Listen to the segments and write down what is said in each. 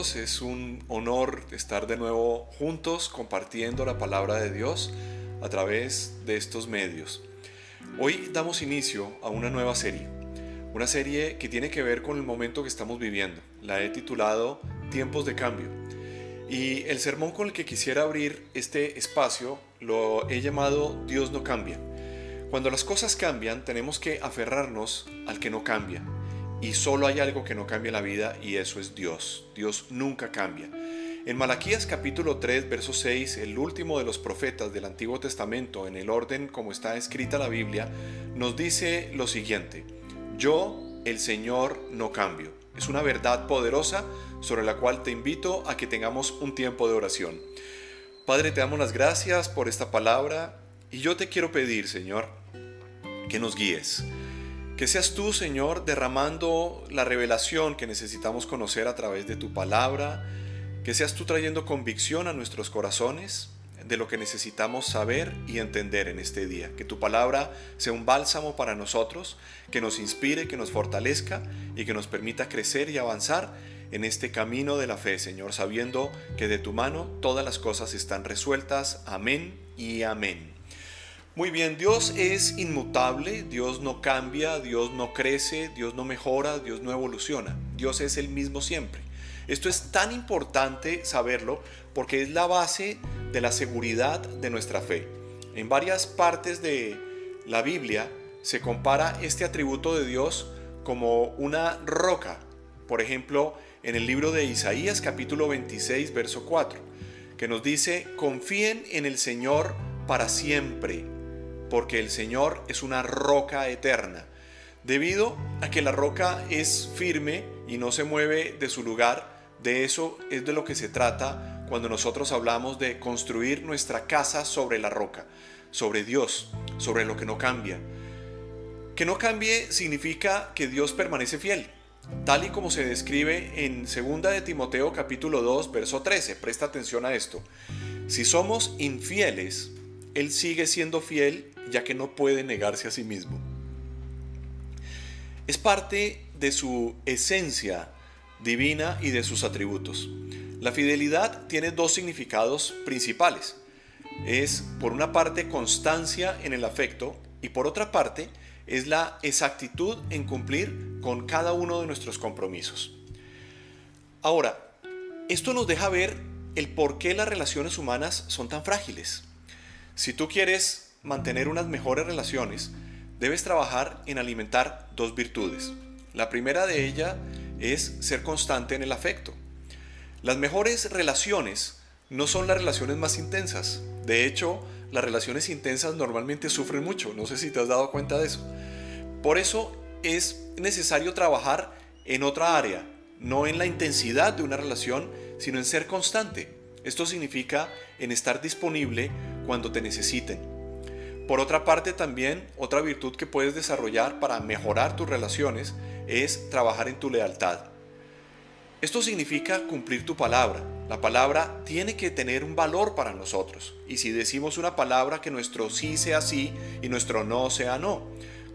Es un honor estar de nuevo juntos compartiendo la palabra de Dios a través de estos medios. Hoy damos inicio a una nueva serie, una serie que tiene que ver con el momento que estamos viviendo. La he titulado Tiempos de Cambio. Y el sermón con el que quisiera abrir este espacio lo he llamado Dios no cambia. Cuando las cosas cambian tenemos que aferrarnos al que no cambia, y solo hay algo que no cambia la vida y eso es Dios. Dios nunca cambia. En Malaquías capítulo 3, verso 6, el último de los profetas del Antiguo Testamento, en el orden como está escrita la Biblia, nos dice lo siguiente, yo, el Señor, no cambio. Es una verdad poderosa sobre la cual te invito a que tengamos un tiempo de oración. Padre, te damos las gracias por esta palabra y yo te quiero pedir, Señor, que nos guíes que seas tú, Señor, derramando la revelación que necesitamos conocer a través de tu palabra, que seas tú trayendo convicción a nuestros corazones de lo que necesitamos saber y entender en este día. Que tu palabra sea un bálsamo para nosotros, que nos inspire, que nos fortalezca y que nos permita crecer y avanzar en este camino de la fe, Señor, sabiendo que de tu mano todas las cosas están resueltas. Amén y amén. Muy bien, Dios es inmutable, Dios no cambia, Dios no crece, Dios no mejora, Dios no evoluciona, Dios es el mismo siempre. Esto es tan importante saberlo porque es la base de la seguridad de nuestra fe. En varias partes de la Biblia se compara este atributo de Dios como una roca. Por ejemplo, en el libro de Isaías capítulo 26, verso 4, que nos dice, confíen en el Señor para siempre porque el Señor es una roca eterna. Debido a que la roca es firme y no se mueve de su lugar, de eso es de lo que se trata cuando nosotros hablamos de construir nuestra casa sobre la roca, sobre Dios, sobre lo que no cambia. Que no cambie significa que Dios permanece fiel, tal y como se describe en 2 de Timoteo capítulo 2, verso 13. Presta atención a esto. Si somos infieles, Él sigue siendo fiel ya que no puede negarse a sí mismo. Es parte de su esencia divina y de sus atributos. La fidelidad tiene dos significados principales. Es por una parte constancia en el afecto y por otra parte es la exactitud en cumplir con cada uno de nuestros compromisos. Ahora, esto nos deja ver el por qué las relaciones humanas son tan frágiles. Si tú quieres mantener unas mejores relaciones, debes trabajar en alimentar dos virtudes. La primera de ellas es ser constante en el afecto. Las mejores relaciones no son las relaciones más intensas. De hecho, las relaciones intensas normalmente sufren mucho. No sé si te has dado cuenta de eso. Por eso es necesario trabajar en otra área, no en la intensidad de una relación, sino en ser constante. Esto significa en estar disponible cuando te necesiten. Por otra parte también, otra virtud que puedes desarrollar para mejorar tus relaciones es trabajar en tu lealtad. Esto significa cumplir tu palabra. La palabra tiene que tener un valor para nosotros. Y si decimos una palabra que nuestro sí sea sí y nuestro no sea no.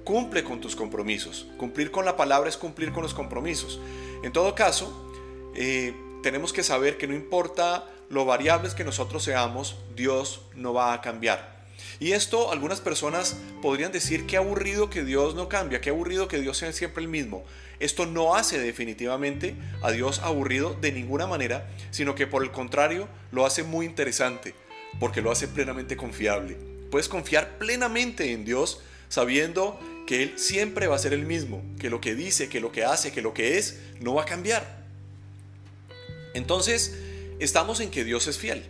Cumple con tus compromisos. Cumplir con la palabra es cumplir con los compromisos. En todo caso, eh, tenemos que saber que no importa lo variables que nosotros seamos, Dios no va a cambiar. Y esto algunas personas podrían decir que aburrido que Dios no cambia, que aburrido que Dios sea siempre el mismo. Esto no hace definitivamente a Dios aburrido de ninguna manera, sino que por el contrario lo hace muy interesante, porque lo hace plenamente confiable. Puedes confiar plenamente en Dios sabiendo que Él siempre va a ser el mismo, que lo que dice, que lo que hace, que lo que es, no va a cambiar. Entonces, estamos en que Dios es fiel.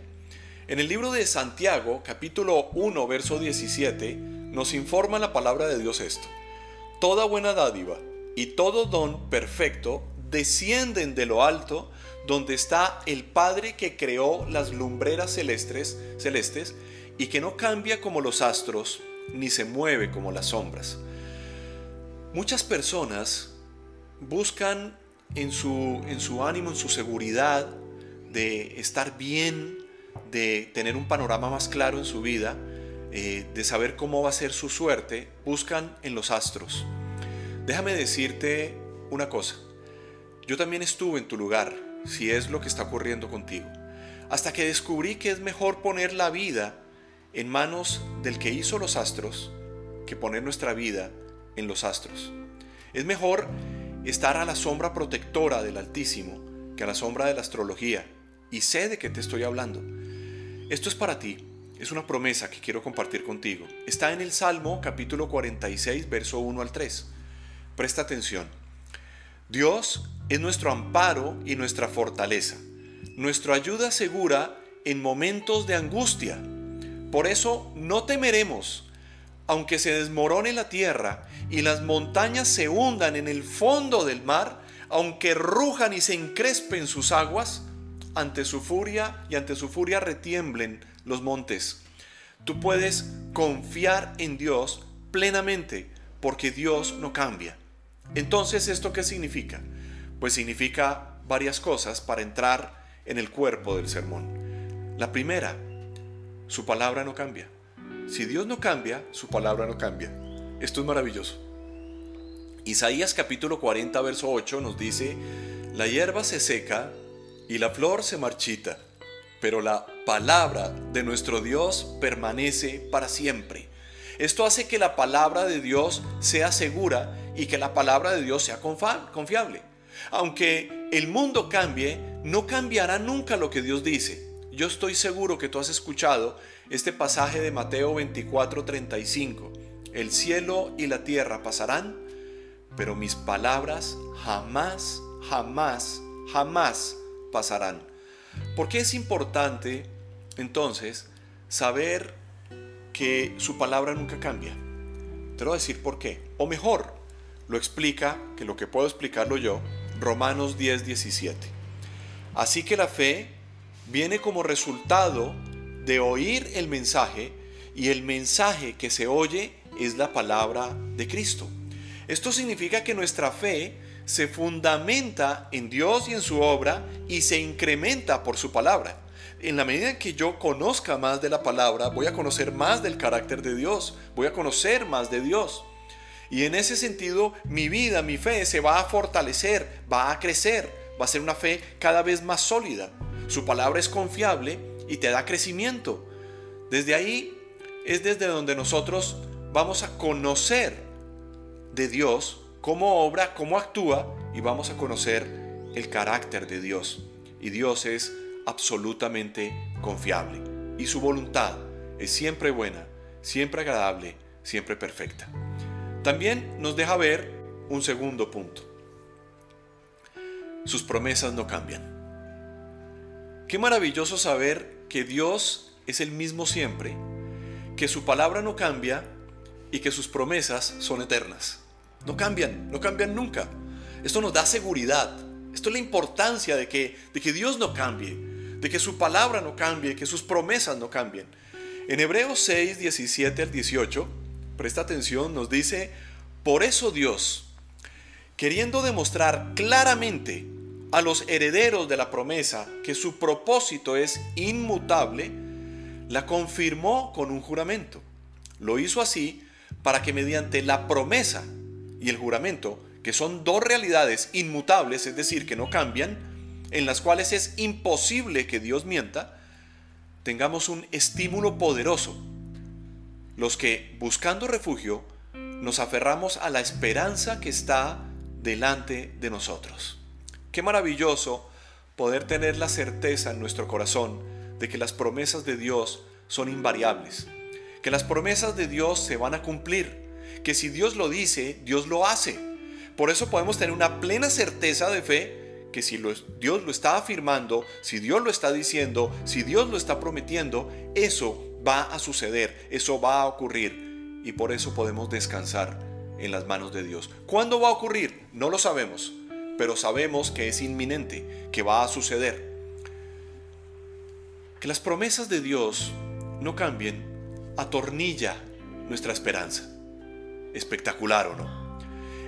En el libro de Santiago, capítulo 1, verso 17, nos informa la palabra de Dios esto. Toda buena dádiva y todo don perfecto descienden de lo alto, donde está el Padre que creó las lumbreras celestes, celestes y que no cambia como los astros ni se mueve como las sombras. Muchas personas buscan en su, en su ánimo, en su seguridad de estar bien, de tener un panorama más claro en su vida, eh, de saber cómo va a ser su suerte, buscan en los astros. Déjame decirte una cosa. Yo también estuve en tu lugar, si es lo que está ocurriendo contigo, hasta que descubrí que es mejor poner la vida en manos del que hizo los astros que poner nuestra vida en los astros. Es mejor estar a la sombra protectora del Altísimo que a la sombra de la astrología. Y sé de qué te estoy hablando. Esto es para ti. Es una promesa que quiero compartir contigo. Está en el Salmo capítulo 46, verso 1 al 3. Presta atención. Dios es nuestro amparo y nuestra fortaleza, nuestra ayuda segura en momentos de angustia. Por eso no temeremos, aunque se desmorone la tierra y las montañas se hundan en el fondo del mar, aunque rujan y se encrespen sus aguas, ante su furia y ante su furia retiemblen los montes. Tú puedes confiar en Dios plenamente porque Dios no cambia. Entonces, ¿esto qué significa? Pues significa varias cosas para entrar en el cuerpo del sermón. La primera, su palabra no cambia. Si Dios no cambia, su palabra no cambia. Esto es maravilloso. Isaías capítulo 40, verso 8 nos dice, la hierba se seca y la flor se marchita, pero la palabra de nuestro Dios permanece para siempre. Esto hace que la palabra de Dios sea segura y que la palabra de Dios sea confiable. Aunque el mundo cambie, no cambiará nunca lo que Dios dice. Yo estoy seguro que tú has escuchado este pasaje de Mateo 24:35. El cielo y la tierra pasarán, pero mis palabras jamás, jamás, jamás pasarán. ¿Por qué es importante entonces saber que su palabra nunca cambia? Te lo voy a decir por qué. O mejor, lo explica, que lo que puedo explicarlo yo, Romanos 10, 17. Así que la fe viene como resultado de oír el mensaje y el mensaje que se oye es la palabra de Cristo. Esto significa que nuestra fe se fundamenta en Dios y en su obra y se incrementa por su palabra. En la medida que yo conozca más de la palabra, voy a conocer más del carácter de Dios, voy a conocer más de Dios. Y en ese sentido, mi vida, mi fe se va a fortalecer, va a crecer, va a ser una fe cada vez más sólida. Su palabra es confiable y te da crecimiento. Desde ahí es desde donde nosotros vamos a conocer de Dios, cómo obra, cómo actúa y vamos a conocer el carácter de Dios. Y Dios es absolutamente confiable y su voluntad es siempre buena, siempre agradable, siempre perfecta. También nos deja ver un segundo punto. Sus promesas no cambian. Qué maravilloso saber que Dios es el mismo siempre, que su palabra no cambia y que sus promesas son eternas. No cambian, no cambian nunca. Esto nos da seguridad. Esto es la importancia de que, de que Dios no cambie, de que su palabra no cambie, que sus promesas no cambien. En Hebreos 6, 17 al 18, presta atención, nos dice, por eso Dios, queriendo demostrar claramente a los herederos de la promesa que su propósito es inmutable, la confirmó con un juramento. Lo hizo así para que mediante la promesa y el juramento, que son dos realidades inmutables, es decir, que no cambian, en las cuales es imposible que Dios mienta, tengamos un estímulo poderoso los que, buscando refugio, nos aferramos a la esperanza que está delante de nosotros. Qué maravilloso poder tener la certeza en nuestro corazón de que las promesas de Dios son invariables, que las promesas de Dios se van a cumplir, que si Dios lo dice, Dios lo hace. Por eso podemos tener una plena certeza de fe que si Dios lo está afirmando, si Dios lo está diciendo, si Dios lo está prometiendo, eso va a suceder, eso va a ocurrir y por eso podemos descansar en las manos de Dios. ¿Cuándo va a ocurrir? No lo sabemos, pero sabemos que es inminente, que va a suceder. Que las promesas de Dios no cambien, atornilla nuestra esperanza. Espectacular o no.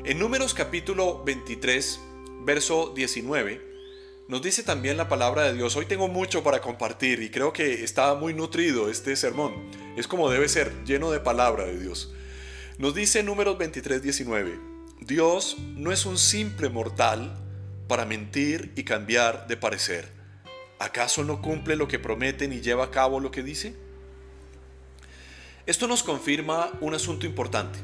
En Números capítulo 23, verso 19, nos dice también la palabra de Dios. Hoy tengo mucho para compartir y creo que está muy nutrido este sermón. Es como debe ser, lleno de palabra de Dios. Nos dice Números 23, 19. Dios no es un simple mortal para mentir y cambiar de parecer. ¿Acaso no cumple lo que promete ni lleva a cabo lo que dice? Esto nos confirma un asunto importante.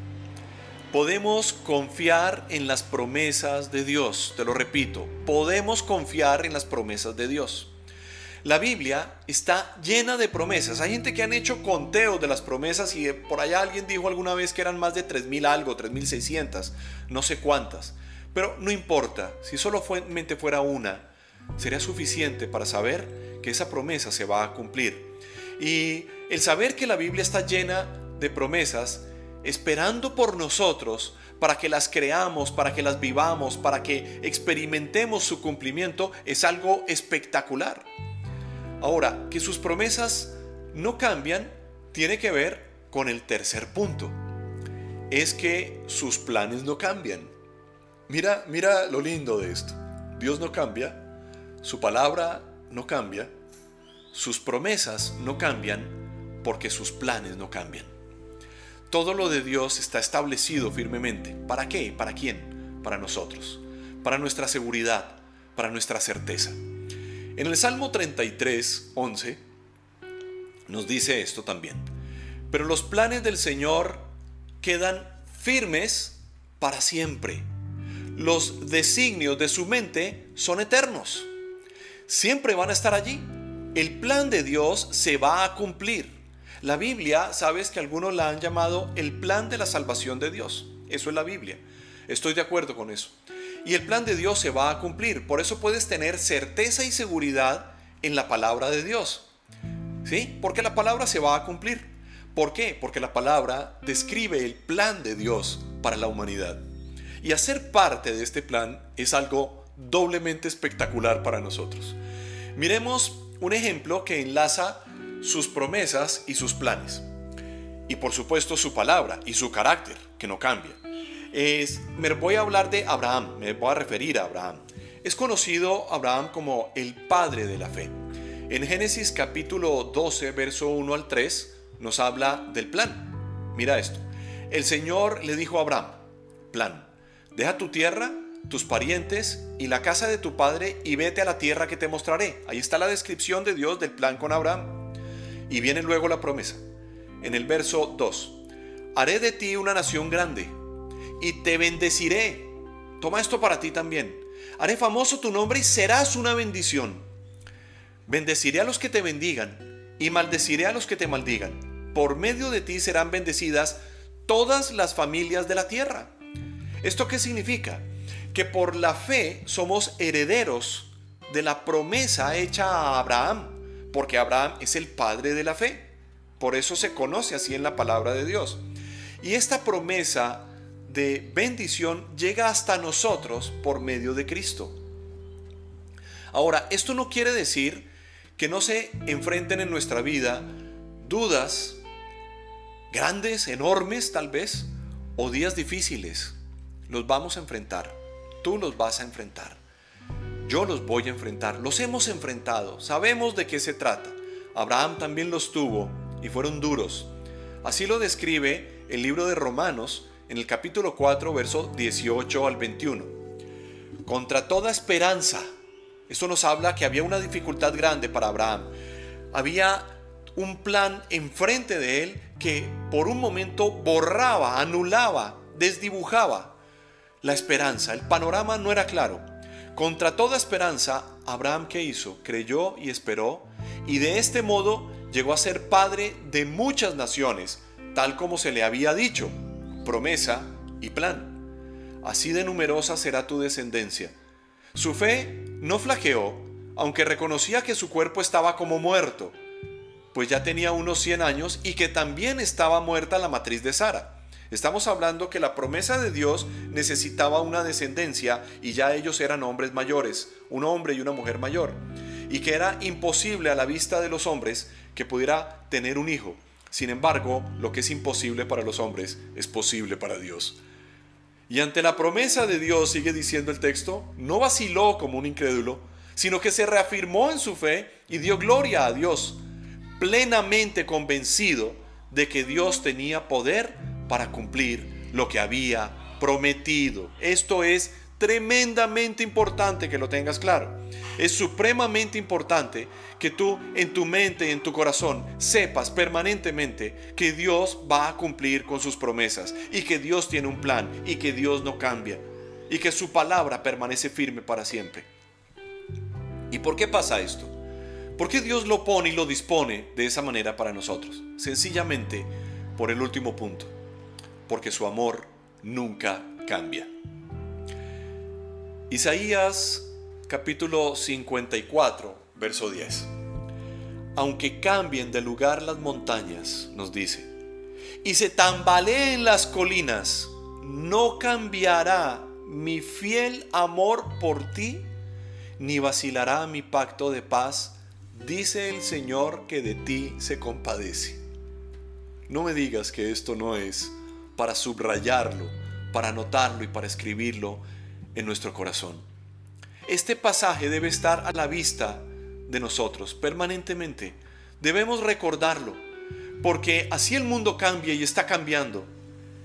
Podemos confiar en las promesas de Dios, te lo repito, podemos confiar en las promesas de Dios. La Biblia está llena de promesas. Hay gente que han hecho conteos de las promesas y por allá alguien dijo alguna vez que eran más de 3.000 algo, 3.600, no sé cuántas. Pero no importa, si solamente fuera una, sería suficiente para saber que esa promesa se va a cumplir. Y el saber que la Biblia está llena de promesas esperando por nosotros para que las creamos, para que las vivamos, para que experimentemos su cumplimiento, es algo espectacular. Ahora, que sus promesas no cambian, tiene que ver con el tercer punto. Es que sus planes no cambian. Mira, mira lo lindo de esto. Dios no cambia, su palabra no cambia, sus promesas no cambian porque sus planes no cambian. Todo lo de Dios está establecido firmemente. ¿Para qué? ¿Para quién? Para nosotros. Para nuestra seguridad, para nuestra certeza. En el Salmo 33, 11, nos dice esto también. Pero los planes del Señor quedan firmes para siempre. Los designios de su mente son eternos. Siempre van a estar allí. El plan de Dios se va a cumplir. La Biblia, sabes que algunos la han llamado el plan de la salvación de Dios. Eso es la Biblia. Estoy de acuerdo con eso. Y el plan de Dios se va a cumplir. Por eso puedes tener certeza y seguridad en la palabra de Dios. ¿Sí? Porque la palabra se va a cumplir. ¿Por qué? Porque la palabra describe el plan de Dios para la humanidad. Y hacer parte de este plan es algo doblemente espectacular para nosotros. Miremos un ejemplo que enlaza sus promesas y sus planes. Y por supuesto su palabra y su carácter, que no cambia. Es, me voy a hablar de Abraham, me voy a referir a Abraham. Es conocido Abraham como el padre de la fe. En Génesis capítulo 12, verso 1 al 3, nos habla del plan. Mira esto. El Señor le dijo a Abraham, plan, deja tu tierra, tus parientes y la casa de tu padre y vete a la tierra que te mostraré. Ahí está la descripción de Dios del plan con Abraham. Y viene luego la promesa. En el verso 2. Haré de ti una nación grande y te bendeciré. Toma esto para ti también. Haré famoso tu nombre y serás una bendición. Bendeciré a los que te bendigan y maldeciré a los que te maldigan. Por medio de ti serán bendecidas todas las familias de la tierra. ¿Esto qué significa? Que por la fe somos herederos de la promesa hecha a Abraham porque Abraham es el padre de la fe. Por eso se conoce así en la palabra de Dios. Y esta promesa de bendición llega hasta nosotros por medio de Cristo. Ahora, esto no quiere decir que no se enfrenten en nuestra vida dudas grandes, enormes tal vez, o días difíciles. Los vamos a enfrentar. Tú los vas a enfrentar. Yo los voy a enfrentar, los hemos enfrentado, sabemos de qué se trata. Abraham también los tuvo y fueron duros. Así lo describe el libro de Romanos en el capítulo 4, verso 18 al 21. Contra toda esperanza, esto nos habla que había una dificultad grande para Abraham. Había un plan enfrente de él que por un momento borraba, anulaba, desdibujaba la esperanza. El panorama no era claro. Contra toda esperanza, Abraham que hizo, creyó y esperó, y de este modo llegó a ser padre de muchas naciones, tal como se le había dicho, promesa y plan. Así de numerosa será tu descendencia. Su fe no flaqueó, aunque reconocía que su cuerpo estaba como muerto, pues ya tenía unos 100 años y que también estaba muerta la matriz de Sara. Estamos hablando que la promesa de Dios necesitaba una descendencia y ya ellos eran hombres mayores, un hombre y una mujer mayor, y que era imposible a la vista de los hombres que pudiera tener un hijo. Sin embargo, lo que es imposible para los hombres es posible para Dios. Y ante la promesa de Dios, sigue diciendo el texto, no vaciló como un incrédulo, sino que se reafirmó en su fe y dio gloria a Dios, plenamente convencido de que Dios tenía poder para cumplir lo que había prometido. Esto es tremendamente importante que lo tengas claro. Es supremamente importante que tú en tu mente y en tu corazón sepas permanentemente que Dios va a cumplir con sus promesas y que Dios tiene un plan y que Dios no cambia y que su palabra permanece firme para siempre. ¿Y por qué pasa esto? ¿Por qué Dios lo pone y lo dispone de esa manera para nosotros? Sencillamente por el último punto, porque su amor nunca cambia. Isaías capítulo 54, verso 10. Aunque cambien de lugar las montañas, nos dice, y se tambaleen las colinas, no cambiará mi fiel amor por ti, ni vacilará mi pacto de paz, dice el Señor que de ti se compadece. No me digas que esto no es para subrayarlo, para anotarlo y para escribirlo en nuestro corazón. Este pasaje debe estar a la vista de nosotros permanentemente. Debemos recordarlo, porque así el mundo cambia y está cambiando.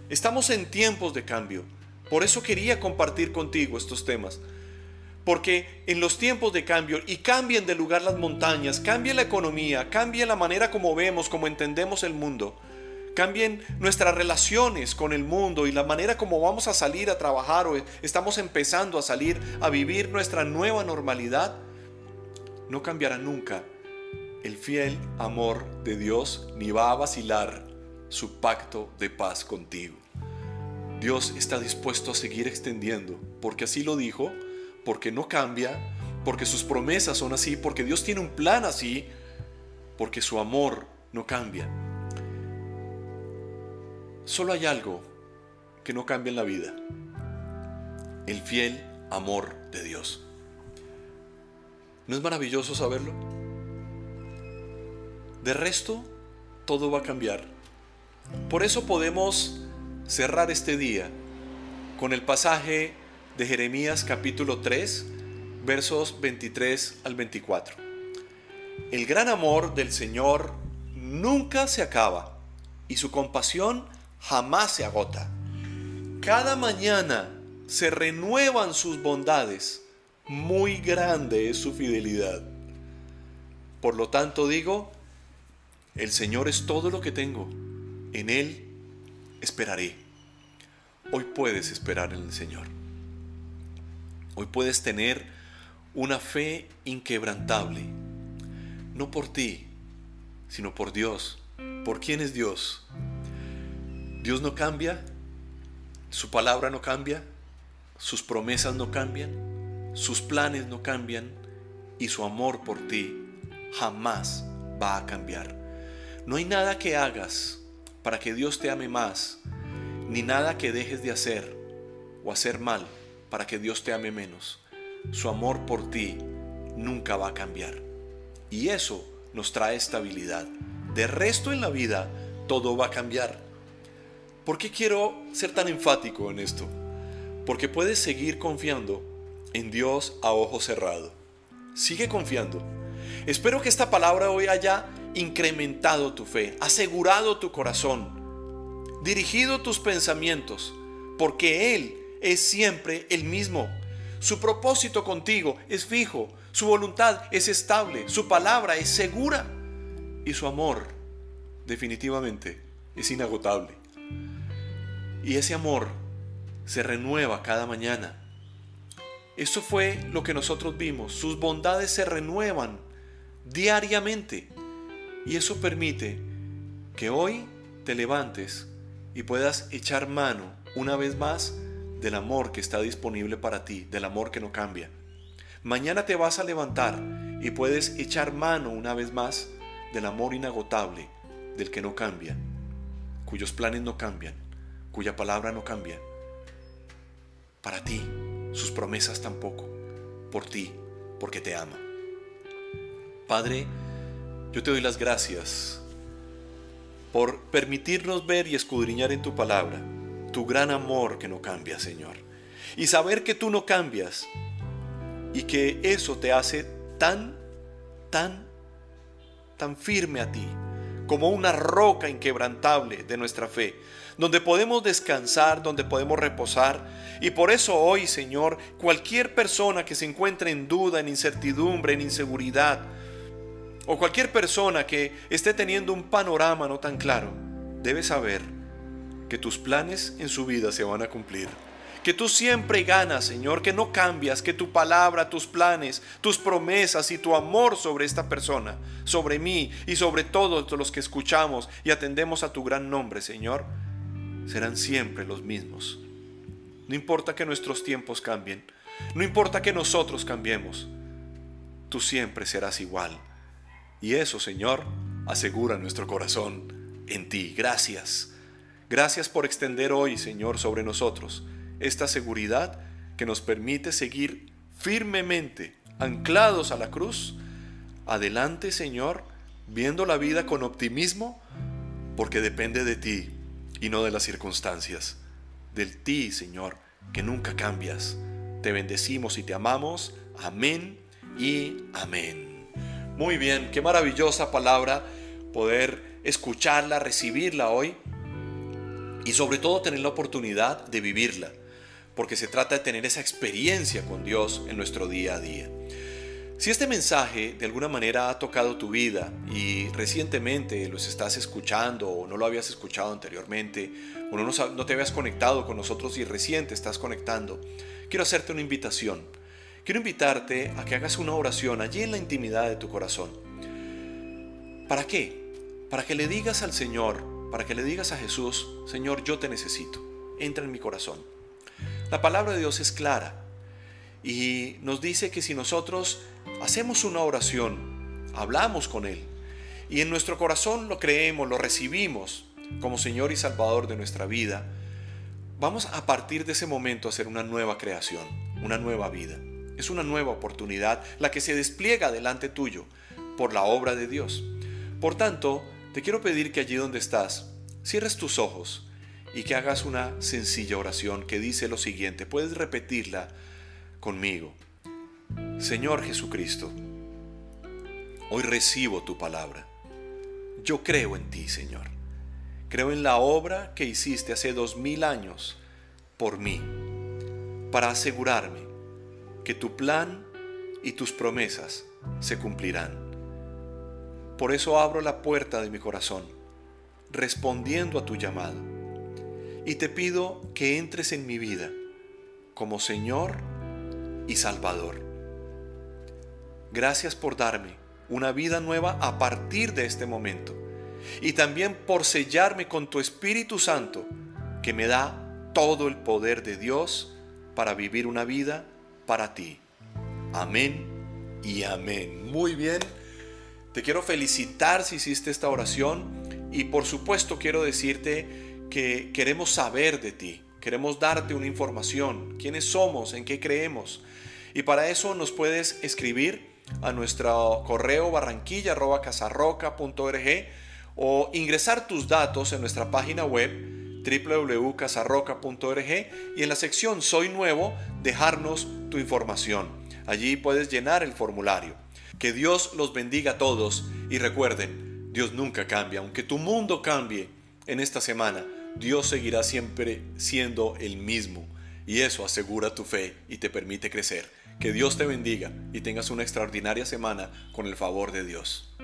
Estamos en tiempos de cambio. Por eso quería compartir contigo estos temas. Porque en los tiempos de cambio y cambien de lugar las montañas, cambia la economía, cambia la manera como vemos, como entendemos el mundo cambien nuestras relaciones con el mundo y la manera como vamos a salir a trabajar o estamos empezando a salir a vivir nuestra nueva normalidad, no cambiará nunca el fiel amor de Dios ni va a vacilar su pacto de paz contigo. Dios está dispuesto a seguir extendiendo, porque así lo dijo, porque no cambia, porque sus promesas son así, porque Dios tiene un plan así, porque su amor no cambia. Solo hay algo que no cambia en la vida. El fiel amor de Dios. ¿No es maravilloso saberlo? De resto, todo va a cambiar. Por eso podemos cerrar este día con el pasaje de Jeremías capítulo 3, versos 23 al 24. El gran amor del Señor nunca se acaba y su compasión jamás se agota. Cada mañana se renuevan sus bondades, muy grande es su fidelidad. Por lo tanto digo, el Señor es todo lo que tengo, en Él esperaré. Hoy puedes esperar en el Señor. Hoy puedes tener una fe inquebrantable, no por ti, sino por Dios. ¿Por quién es Dios? Dios no cambia, su palabra no cambia, sus promesas no cambian, sus planes no cambian y su amor por ti jamás va a cambiar. No hay nada que hagas para que Dios te ame más, ni nada que dejes de hacer o hacer mal para que Dios te ame menos. Su amor por ti nunca va a cambiar. Y eso nos trae estabilidad. De resto en la vida, todo va a cambiar. ¿Por qué quiero ser tan enfático en esto? Porque puedes seguir confiando en Dios a ojo cerrado. Sigue confiando. Espero que esta palabra hoy haya incrementado tu fe, asegurado tu corazón, dirigido tus pensamientos, porque Él es siempre el mismo. Su propósito contigo es fijo, su voluntad es estable, su palabra es segura y su amor definitivamente es inagotable. Y ese amor se renueva cada mañana. Eso fue lo que nosotros vimos. Sus bondades se renuevan diariamente. Y eso permite que hoy te levantes y puedas echar mano una vez más del amor que está disponible para ti, del amor que no cambia. Mañana te vas a levantar y puedes echar mano una vez más del amor inagotable, del que no cambia, cuyos planes no cambian cuya palabra no cambia. Para ti, sus promesas tampoco. Por ti, porque te ama. Padre, yo te doy las gracias por permitirnos ver y escudriñar en tu palabra tu gran amor que no cambia, Señor. Y saber que tú no cambias y que eso te hace tan, tan, tan firme a ti, como una roca inquebrantable de nuestra fe, donde podemos descansar, donde podemos reposar. Y por eso hoy, Señor, cualquier persona que se encuentre en duda, en incertidumbre, en inseguridad, o cualquier persona que esté teniendo un panorama no tan claro, debe saber que tus planes en su vida se van a cumplir. Que tú siempre ganas, Señor, que no cambias, que tu palabra, tus planes, tus promesas y tu amor sobre esta persona, sobre mí y sobre todos los que escuchamos y atendemos a tu gran nombre, Señor, serán siempre los mismos. No importa que nuestros tiempos cambien, no importa que nosotros cambiemos, tú siempre serás igual. Y eso, Señor, asegura nuestro corazón en ti. Gracias. Gracias por extender hoy, Señor, sobre nosotros esta seguridad que nos permite seguir firmemente anclados a la cruz. Adelante, Señor, viendo la vida con optimismo, porque depende de ti y no de las circunstancias. Del ti, Señor, que nunca cambias. Te bendecimos y te amamos. Amén y amén. Muy bien, qué maravillosa palabra poder escucharla, recibirla hoy y sobre todo tener la oportunidad de vivirla porque se trata de tener esa experiencia con Dios en nuestro día a día. Si este mensaje de alguna manera ha tocado tu vida y recientemente los estás escuchando o no lo habías escuchado anteriormente o no, te habías conectado con nosotros y recién te estás conectando, quiero hacerte una invitación. Quiero invitarte a que hagas una oración allí en la intimidad de tu corazón. ¿Para qué? Para que le digas al Señor, para que le digas a Jesús, Señor, yo te necesito. Entra en mi corazón. La palabra de Dios es clara y nos dice que si nosotros hacemos una oración, hablamos con Él y en nuestro corazón lo creemos, lo recibimos como Señor y Salvador de nuestra vida, vamos a partir de ese momento a hacer una nueva creación, una nueva vida. Es una nueva oportunidad la que se despliega delante tuyo por la obra de Dios. Por tanto, te quiero pedir que allí donde estás, cierres tus ojos y que hagas una sencilla oración que dice lo siguiente. Puedes repetirla conmigo. Señor Jesucristo, hoy recibo tu palabra. Yo creo en ti, Señor. Creo en la obra que hiciste hace dos mil años por mí, para asegurarme que tu plan y tus promesas se cumplirán. Por eso abro la puerta de mi corazón, respondiendo a tu llamado y te pido que entres en mi vida como Señor y Salvador. Gracias por darme una vida nueva a partir de este momento y también por sellarme con tu Espíritu Santo que me da todo el poder de Dios para vivir una vida para ti. Amén y amén. Muy bien. Te quiero felicitar si hiciste esta oración y por supuesto quiero decirte que queremos saber de ti, queremos darte una información, quiénes somos, en qué creemos. Y para eso nos puedes escribir a nuestro correo barranquilla.casarroca.org o ingresar tus datos en nuestra página web www.casarroca.org y en la sección Soy Nuevo dejarnos tu información. Allí puedes llenar el formulario. Que Dios los bendiga a todos y recuerden, Dios nunca cambia, aunque tu mundo cambie en esta semana Dios seguirá siempre siendo el mismo y eso asegura tu fe y te permite crecer. Que Dios te bendiga y tengas una extraordinaria semana con el favor de Dios.